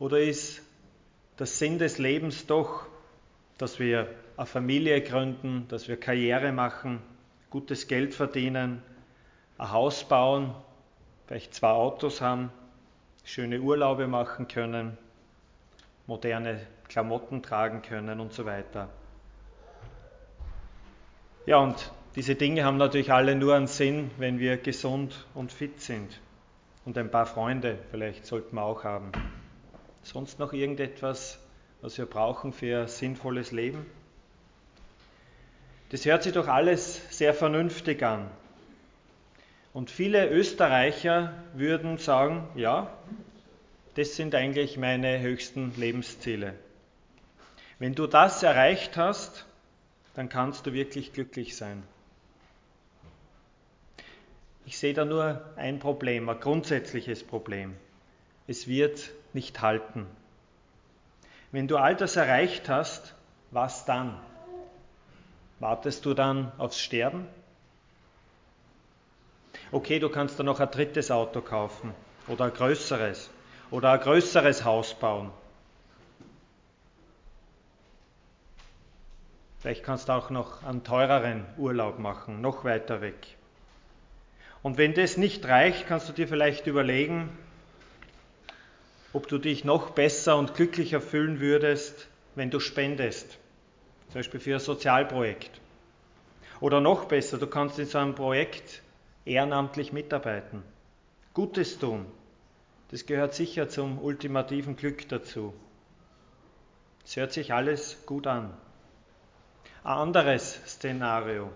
Oder ist der Sinn des Lebens doch, dass wir eine Familie gründen, dass wir Karriere machen, gutes Geld verdienen, ein Haus bauen, vielleicht zwei Autos haben, schöne Urlaube machen können, moderne Klamotten tragen können und so weiter. Ja, und diese Dinge haben natürlich alle nur einen Sinn, wenn wir gesund und fit sind. Und ein paar Freunde vielleicht sollten wir auch haben. Sonst noch irgendetwas, was wir brauchen für sinnvolles Leben? Das hört sich doch alles sehr vernünftig an. Und viele Österreicher würden sagen, ja, das sind eigentlich meine höchsten Lebensziele. Wenn du das erreicht hast, dann kannst du wirklich glücklich sein. Ich sehe da nur ein Problem, ein grundsätzliches Problem. Es wird nicht halten. Wenn du all das erreicht hast, was dann? Wartest du dann aufs Sterben? Okay, du kannst dann noch ein drittes Auto kaufen oder ein größeres oder ein größeres Haus bauen. Vielleicht kannst du auch noch einen teureren Urlaub machen, noch weiter weg. Und wenn das nicht reicht, kannst du dir vielleicht überlegen, ob du dich noch besser und glücklicher fühlen würdest, wenn du spendest, zum Beispiel für ein Sozialprojekt. Oder noch besser, du kannst in so einem Projekt ehrenamtlich mitarbeiten, Gutes tun. Das gehört sicher zum ultimativen Glück dazu. Es hört sich alles gut an. Ein anderes Szenario.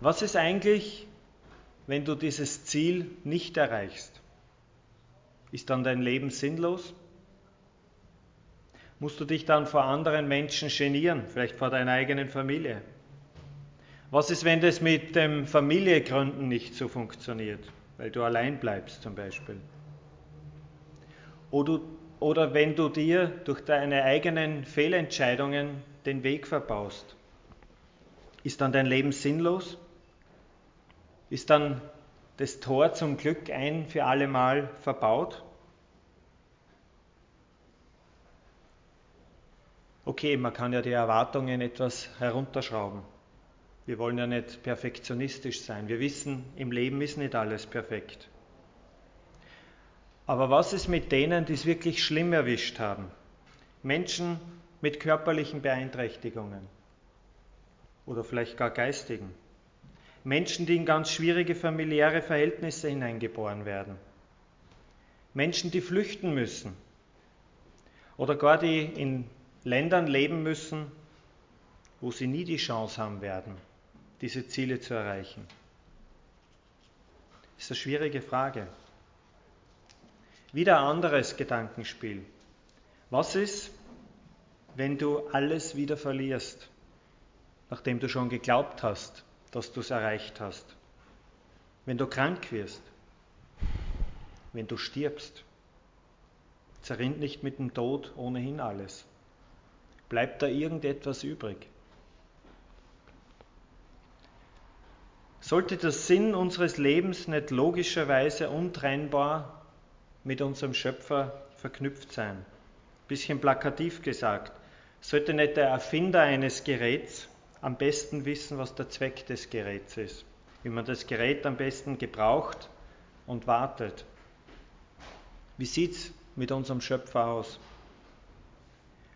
Was ist eigentlich, wenn du dieses Ziel nicht erreichst? Ist dann dein Leben sinnlos? Musst du dich dann vor anderen Menschen genieren, vielleicht vor deiner eigenen Familie? Was ist, wenn das mit dem Familiegründen nicht so funktioniert, weil du allein bleibst zum Beispiel? Oder, oder wenn du dir durch deine eigenen Fehlentscheidungen den Weg verbaust? Ist dann dein Leben sinnlos? Ist dann das Tor zum Glück ein für alle Mal verbaut? Okay, man kann ja die Erwartungen etwas herunterschrauben. Wir wollen ja nicht perfektionistisch sein. Wir wissen, im Leben ist nicht alles perfekt. Aber was ist mit denen, die es wirklich schlimm erwischt haben? Menschen, mit körperlichen Beeinträchtigungen oder vielleicht gar geistigen. Menschen, die in ganz schwierige familiäre Verhältnisse hineingeboren werden. Menschen, die flüchten müssen oder gar die in Ländern leben müssen, wo sie nie die Chance haben werden, diese Ziele zu erreichen. Das ist eine schwierige Frage. Wieder ein anderes Gedankenspiel. Was ist, wenn du alles wieder verlierst, nachdem du schon geglaubt hast, dass du es erreicht hast. Wenn du krank wirst, wenn du stirbst, zerrinnt nicht mit dem Tod ohnehin alles. Bleibt da irgendetwas übrig? Sollte der Sinn unseres Lebens nicht logischerweise untrennbar mit unserem Schöpfer verknüpft sein? Bisschen plakativ gesagt. Sollte nicht der Erfinder eines Geräts am besten wissen, was der Zweck des Geräts ist, wie man das Gerät am besten gebraucht und wartet? Wie sieht es mit unserem Schöpfer aus?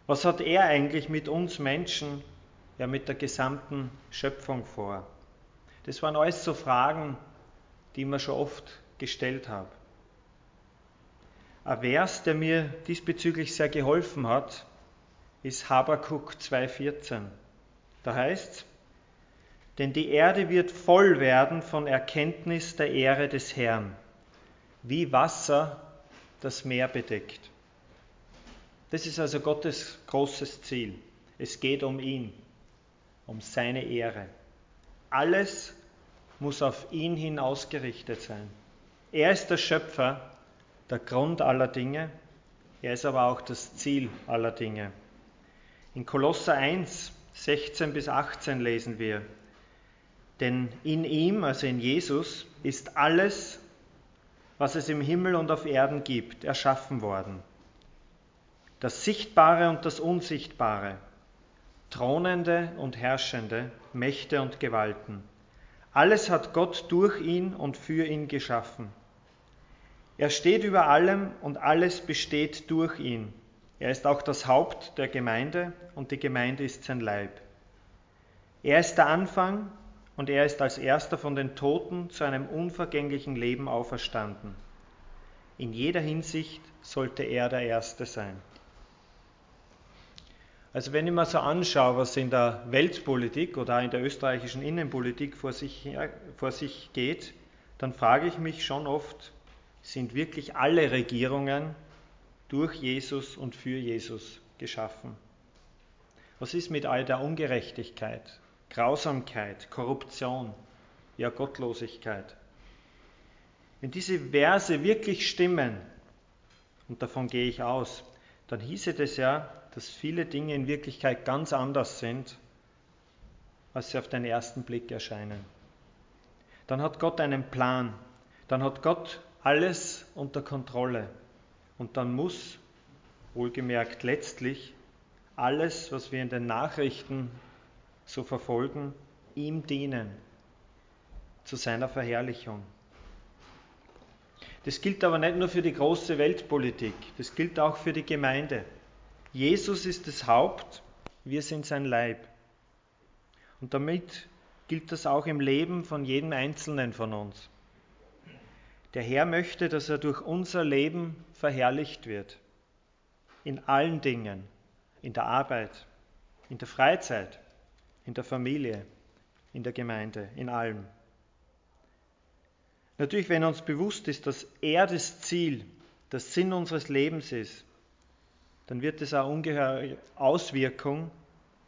Was hat er eigentlich mit uns Menschen, ja mit der gesamten Schöpfung vor? Das waren alles so Fragen, die ich mir schon oft gestellt habe. Ein Vers, der mir diesbezüglich sehr geholfen hat, ist Habakuk 2,14. Da heißt es, denn die Erde wird voll werden von Erkenntnis der Ehre des Herrn, wie Wasser das Meer bedeckt. Das ist also Gottes großes Ziel. Es geht um ihn, um seine Ehre. Alles muss auf ihn hin ausgerichtet sein. Er ist der Schöpfer, der Grund aller Dinge, er ist aber auch das Ziel aller Dinge. In Kolosser 1, 16 bis 18 lesen wir, denn in ihm, also in Jesus, ist alles, was es im Himmel und auf Erden gibt, erschaffen worden. das Sichtbare und das Unsichtbare, Thronende und Herrschende, Mächte und Gewalten. Alles hat Gott durch ihn und für ihn geschaffen. Er steht über allem und alles besteht durch ihn. Er ist auch das Haupt der Gemeinde und die Gemeinde ist sein Leib. Er ist der Anfang und er ist als erster von den Toten zu einem unvergänglichen Leben auferstanden. In jeder Hinsicht sollte er der Erste sein. Also wenn ich mir so anschaue, was in der Weltpolitik oder in der österreichischen Innenpolitik vor sich, vor sich geht, dann frage ich mich schon oft, sind wirklich alle Regierungen durch Jesus und für Jesus geschaffen? Was ist mit all der Ungerechtigkeit, Grausamkeit, Korruption, ja Gottlosigkeit? Wenn diese Verse wirklich stimmen, und davon gehe ich aus, dann hieße das ja, dass viele Dinge in Wirklichkeit ganz anders sind, als sie auf den ersten Blick erscheinen. Dann hat Gott einen Plan, dann hat Gott alles unter Kontrolle und dann muss, wohlgemerkt letztlich, alles, was wir in den Nachrichten so verfolgen, ihm dienen, zu seiner Verherrlichung. Das gilt aber nicht nur für die große Weltpolitik, das gilt auch für die Gemeinde. Jesus ist das Haupt, wir sind sein Leib. Und damit gilt das auch im Leben von jedem Einzelnen von uns. Der Herr möchte, dass er durch unser Leben verherrlicht wird. In allen Dingen, in der Arbeit, in der Freizeit, in der Familie, in der Gemeinde, in allem. Natürlich, wenn uns bewusst ist, dass er das Ziel, der Sinn unseres Lebens ist, dann wird es auch ungeheure Auswirkung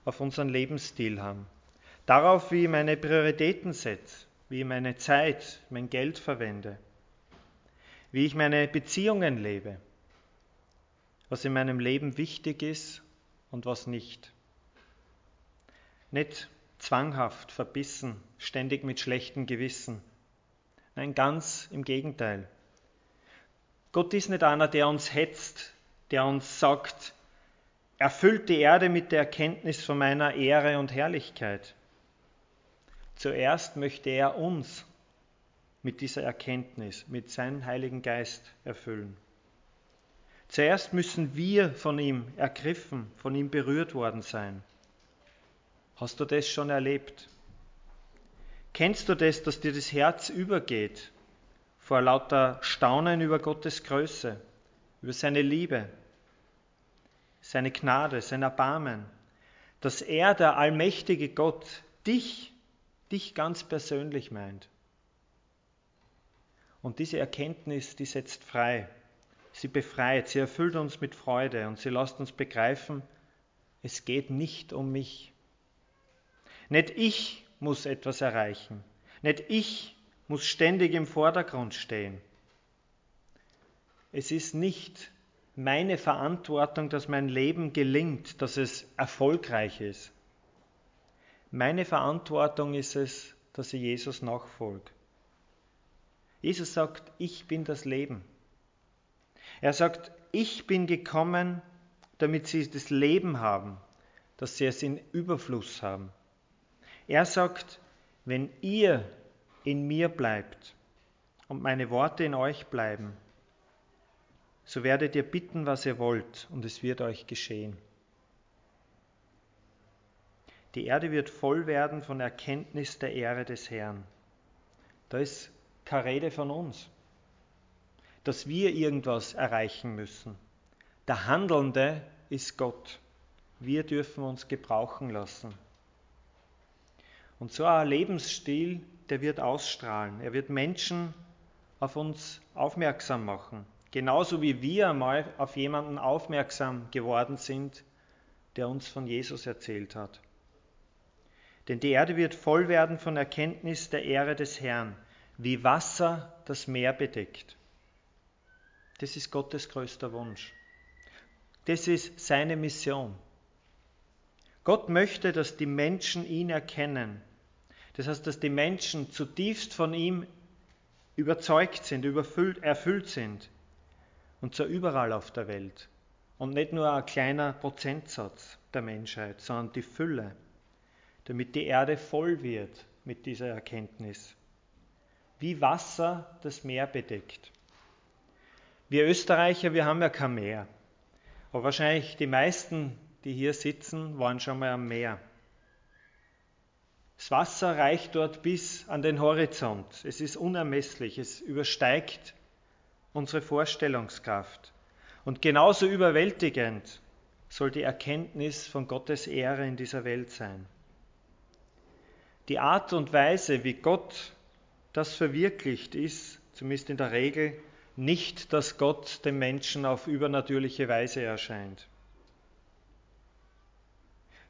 auf unseren Lebensstil haben. Darauf, wie ich meine Prioritäten setze, wie ich meine Zeit, mein Geld verwende, wie ich meine Beziehungen lebe, was in meinem Leben wichtig ist und was nicht. Nicht zwanghaft, verbissen, ständig mit schlechtem Gewissen. Nein, ganz im Gegenteil. Gott ist nicht einer, der uns hetzt, der uns sagt, erfüllt die Erde mit der Erkenntnis von meiner Ehre und Herrlichkeit. Zuerst möchte er uns mit dieser Erkenntnis, mit seinem Heiligen Geist erfüllen. Zuerst müssen wir von ihm ergriffen, von ihm berührt worden sein. Hast du das schon erlebt? Kennst du das, dass dir das Herz übergeht vor lauter Staunen über Gottes Größe? über seine Liebe, seine Gnade, sein Erbarmen, dass er, der allmächtige Gott, dich, dich ganz persönlich meint. Und diese Erkenntnis, die setzt frei, sie befreit, sie erfüllt uns mit Freude und sie lässt uns begreifen, es geht nicht um mich. Nicht ich muss etwas erreichen, nicht ich muss ständig im Vordergrund stehen. Es ist nicht meine Verantwortung, dass mein Leben gelingt, dass es erfolgreich ist. Meine Verantwortung ist es, dass ich Jesus nachfolge. Jesus sagt, ich bin das Leben. Er sagt, ich bin gekommen, damit sie das Leben haben, dass sie es in Überfluss haben. Er sagt, wenn ihr in mir bleibt und meine Worte in euch bleiben, so werdet ihr bitten, was ihr wollt, und es wird euch geschehen. Die Erde wird voll werden von Erkenntnis der Ehre des Herrn. Da ist keine Rede von uns, dass wir irgendwas erreichen müssen. Der Handelnde ist Gott. Wir dürfen uns gebrauchen lassen. Und so ein Lebensstil, der wird ausstrahlen. Er wird Menschen auf uns aufmerksam machen. Genauso wie wir einmal auf jemanden aufmerksam geworden sind, der uns von Jesus erzählt hat. Denn die Erde wird voll werden von Erkenntnis der Ehre des Herrn, wie Wasser das Meer bedeckt. Das ist Gottes größter Wunsch. Das ist seine Mission. Gott möchte, dass die Menschen ihn erkennen. Das heißt, dass die Menschen zutiefst von ihm überzeugt sind, erfüllt sind und zwar überall auf der Welt. und nicht nur ein kleiner Prozentsatz der Menschheit, sondern die Fülle, damit die Erde voll wird mit dieser Erkenntnis. Wie Wasser das Meer bedeckt. Wir Österreicher, wir haben ja kein Meer. Aber wahrscheinlich die meisten, die hier sitzen, waren schon mal am Meer. Das Wasser reicht dort bis an den Horizont. Es ist unermesslich, es übersteigt unsere Vorstellungskraft. Und genauso überwältigend soll die Erkenntnis von Gottes Ehre in dieser Welt sein. Die Art und Weise, wie Gott das verwirklicht, ist, zumindest in der Regel, nicht, dass Gott dem Menschen auf übernatürliche Weise erscheint.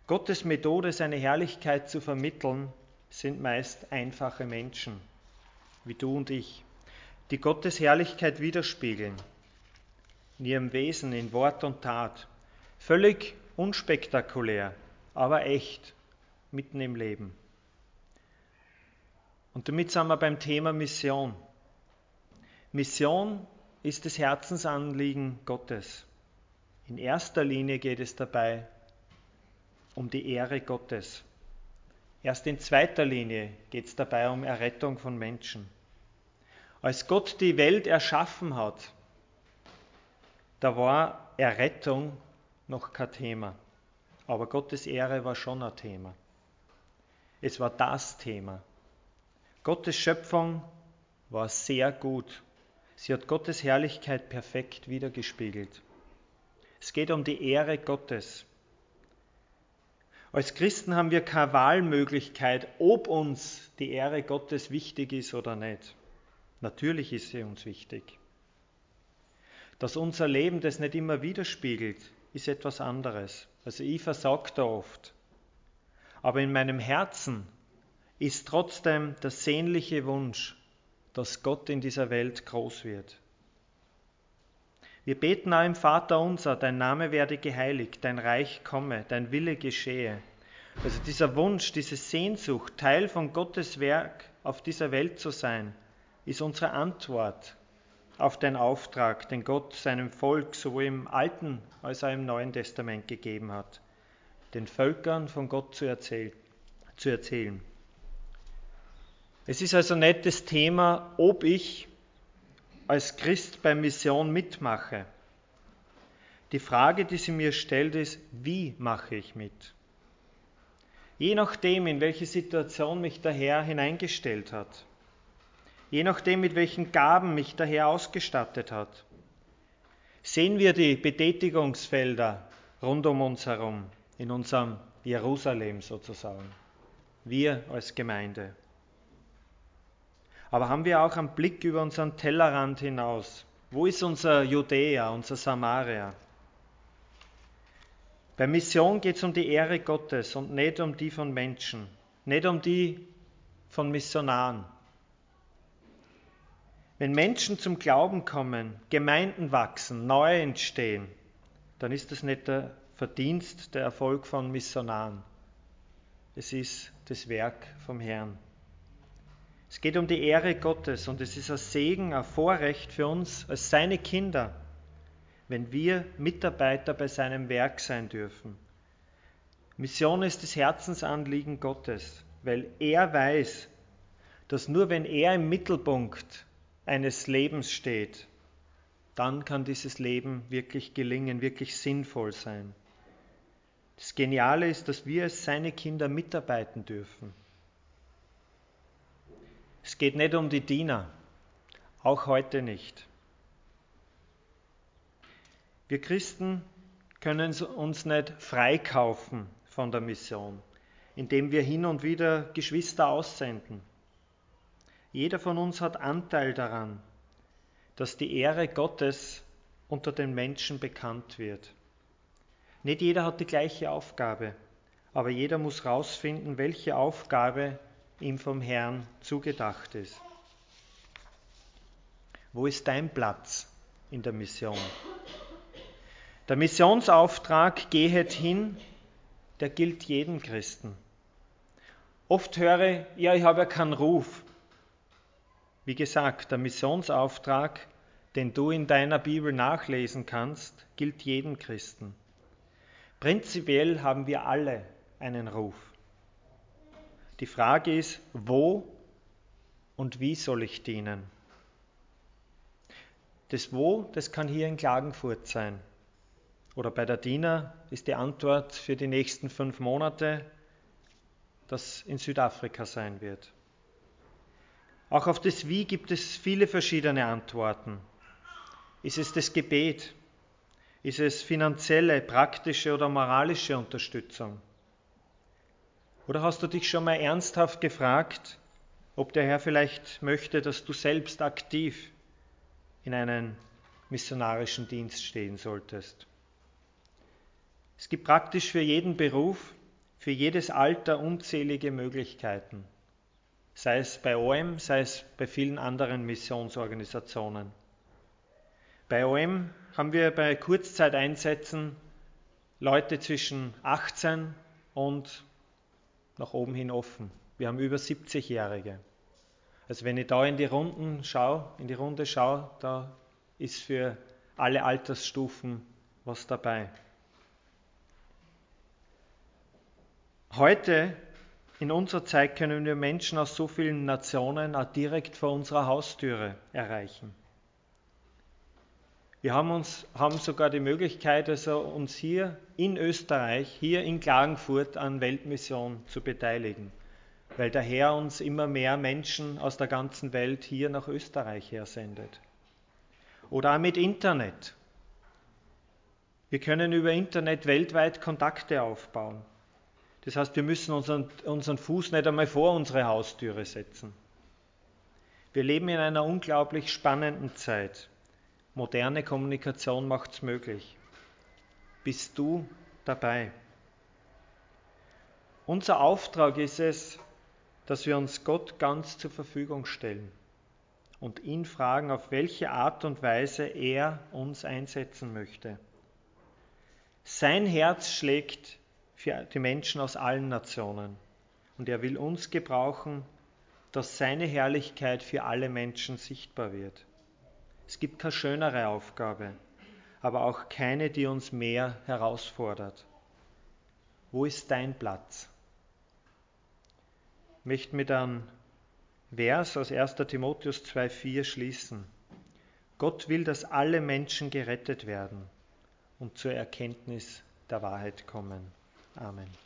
Gottes Methode, seine Herrlichkeit zu vermitteln, sind meist einfache Menschen, wie du und ich, die Gottes Herrlichkeit widerspiegeln, in ihrem Wesen, in Wort und Tat, völlig unspektakulär, aber echt, mitten im Leben. Und damit sind wir beim Thema Mission. Mission ist das Herzensanliegen Gottes. In erster Linie geht es dabei um die Ehre Gottes. Erst in zweiter Linie geht es dabei um Errettung von Menschen. Als Gott die Welt erschaffen hat, da war Errettung noch kein Thema. Aber Gottes Ehre war schon ein Thema. Es war das Thema. Gottes Schöpfung war sehr gut. Sie hat Gottes Herrlichkeit perfekt wiedergespiegelt. Es geht um die Ehre Gottes. Als Christen haben wir keine Wahlmöglichkeit, ob uns die Ehre Gottes wichtig ist oder nicht. Natürlich ist sie uns wichtig. Dass unser Leben das nicht immer widerspiegelt, ist etwas anderes. Also ich versage da oft. Aber in meinem Herzen ist trotzdem der sehnliche Wunsch, dass Gott in dieser Welt groß wird. Wir beten auch im Vater unser, dein Name werde geheiligt, dein Reich komme, dein Wille geschehe. Also dieser Wunsch, diese Sehnsucht, Teil von Gottes Werk auf dieser Welt zu sein, ist unsere Antwort auf den Auftrag, den Gott seinem Volk sowohl im Alten als auch im Neuen Testament gegeben hat, den Völkern von Gott zu, erzähl zu erzählen. Es ist also nicht das Thema, ob ich als Christ bei Mission mitmache. Die Frage, die sie mir stellt, ist, wie mache ich mit? Je nachdem, in welche Situation mich der Herr hineingestellt hat, je nachdem, mit welchen Gaben mich der Herr ausgestattet hat, sehen wir die Betätigungsfelder rund um uns herum, in unserem Jerusalem sozusagen, wir als Gemeinde. Aber haben wir auch einen Blick über unseren Tellerrand hinaus? Wo ist unser Judäa, unser Samaria? Bei Mission geht es um die Ehre Gottes und nicht um die von Menschen, nicht um die von Missionaren. Wenn Menschen zum Glauben kommen, Gemeinden wachsen, neu entstehen, dann ist das nicht der Verdienst, der Erfolg von Missionaren. Es ist das Werk vom Herrn. Es geht um die Ehre Gottes und es ist ein Segen, ein Vorrecht für uns als seine Kinder, wenn wir Mitarbeiter bei seinem Werk sein dürfen. Mission ist das Herzensanliegen Gottes, weil er weiß, dass nur wenn er im Mittelpunkt eines Lebens steht, dann kann dieses Leben wirklich gelingen, wirklich sinnvoll sein. Das Geniale ist, dass wir als seine Kinder mitarbeiten dürfen. Es geht nicht um die Diener, auch heute nicht. Wir Christen können uns nicht freikaufen von der Mission, indem wir hin und wieder Geschwister aussenden. Jeder von uns hat Anteil daran, dass die Ehre Gottes unter den Menschen bekannt wird. Nicht jeder hat die gleiche Aufgabe, aber jeder muss herausfinden, welche Aufgabe ihm vom Herrn zugedacht ist. Wo ist dein Platz in der Mission? Der Missionsauftrag gehet hin, der gilt jedem Christen. Oft höre, ja, ich habe ja keinen Ruf. Wie gesagt, der Missionsauftrag, den du in deiner Bibel nachlesen kannst, gilt jedem Christen. Prinzipiell haben wir alle einen Ruf. Die Frage ist, wo und wie soll ich dienen? Das Wo, das kann hier in Klagenfurt sein. Oder bei der Diener ist die Antwort für die nächsten fünf Monate, dass in Südafrika sein wird. Auch auf das Wie gibt es viele verschiedene Antworten. Ist es das Gebet? Ist es finanzielle, praktische oder moralische Unterstützung? Oder hast du dich schon mal ernsthaft gefragt, ob der Herr vielleicht möchte, dass du selbst aktiv in einen missionarischen Dienst stehen solltest? Es gibt praktisch für jeden Beruf, für jedes Alter unzählige Möglichkeiten, sei es bei OM, sei es bei vielen anderen Missionsorganisationen. Bei OM haben wir bei Kurzzeiteinsätzen Leute zwischen 18 und nach oben hin offen. Wir haben über 70-Jährige. Also wenn ich da in die Runden schaue, in die Runde schaue, da ist für alle Altersstufen was dabei. Heute in unserer Zeit können wir Menschen aus so vielen Nationen auch direkt vor unserer Haustüre erreichen. Wir haben, uns, haben sogar die Möglichkeit, also uns hier in Österreich, hier in Klagenfurt an Weltmission zu beteiligen, weil der Herr uns immer mehr Menschen aus der ganzen Welt hier nach Österreich hersendet. Oder auch mit Internet. Wir können über Internet weltweit Kontakte aufbauen. Das heißt, wir müssen unseren, unseren Fuß nicht einmal vor unsere Haustüre setzen. Wir leben in einer unglaublich spannenden Zeit. Moderne Kommunikation macht es möglich. Bist du dabei? Unser Auftrag ist es, dass wir uns Gott ganz zur Verfügung stellen und ihn fragen, auf welche Art und Weise er uns einsetzen möchte. Sein Herz schlägt für die Menschen aus allen Nationen und er will uns gebrauchen, dass seine Herrlichkeit für alle Menschen sichtbar wird. Es gibt keine schönere Aufgabe, aber auch keine, die uns mehr herausfordert. Wo ist dein Platz? Ich möchte mit einem Vers aus 1. Timotheus 2,4 schließen. Gott will, dass alle Menschen gerettet werden und zur Erkenntnis der Wahrheit kommen. Amen.